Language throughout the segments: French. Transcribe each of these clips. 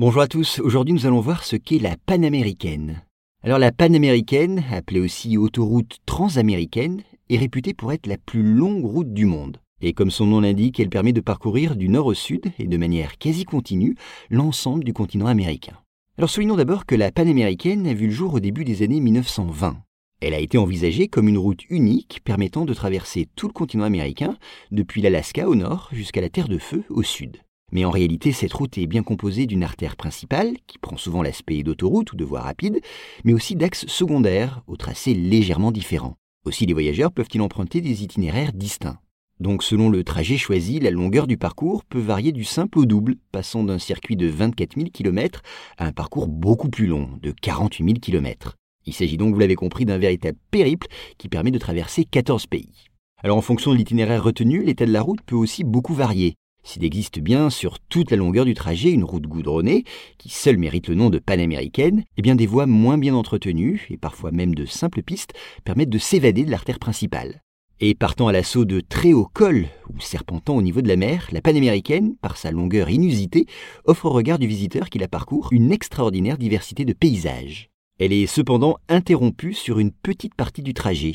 Bonjour à tous, aujourd'hui nous allons voir ce qu'est la panaméricaine. Alors la panaméricaine, appelée aussi autoroute transaméricaine, est réputée pour être la plus longue route du monde. Et comme son nom l'indique, elle permet de parcourir du nord au sud et de manière quasi continue l'ensemble du continent américain. Alors soulignons d'abord que la panaméricaine a vu le jour au début des années 1920. Elle a été envisagée comme une route unique permettant de traverser tout le continent américain, depuis l'Alaska au nord jusqu'à la Terre de Feu au sud. Mais en réalité, cette route est bien composée d'une artère principale, qui prend souvent l'aspect d'autoroute ou de voie rapide, mais aussi d'axes secondaires, au tracé légèrement différent. Aussi, les voyageurs peuvent-ils emprunter des itinéraires distincts. Donc selon le trajet choisi, la longueur du parcours peut varier du simple au double, passant d'un circuit de 24 000 km à un parcours beaucoup plus long, de 48 000 km. Il s'agit donc, vous l'avez compris, d'un véritable périple qui permet de traverser 14 pays. Alors en fonction de l'itinéraire retenu, l'état de la route peut aussi beaucoup varier. S'il existe bien sur toute la longueur du trajet une route goudronnée, qui seule mérite le nom de panaméricaine, eh bien des voies moins bien entretenues, et parfois même de simples pistes, permettent de s'évader de l'artère principale. Et partant à l'assaut de très hauts cols ou serpentant au niveau de la mer, la panaméricaine, par sa longueur inusitée, offre au regard du visiteur qui la parcourt une extraordinaire diversité de paysages. Elle est cependant interrompue sur une petite partie du trajet.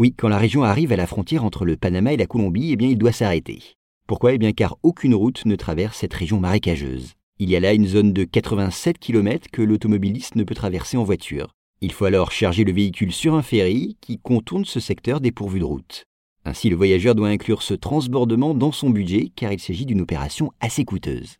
Oui, quand la région arrive à la frontière entre le Panama et la Colombie, eh bien il doit s'arrêter. Pourquoi? Eh bien car aucune route ne traverse cette région marécageuse. Il y a là une zone de 87 km que l'automobiliste ne peut traverser en voiture. Il faut alors charger le véhicule sur un ferry qui contourne ce secteur dépourvu de route. Ainsi, le voyageur doit inclure ce transbordement dans son budget car il s'agit d'une opération assez coûteuse.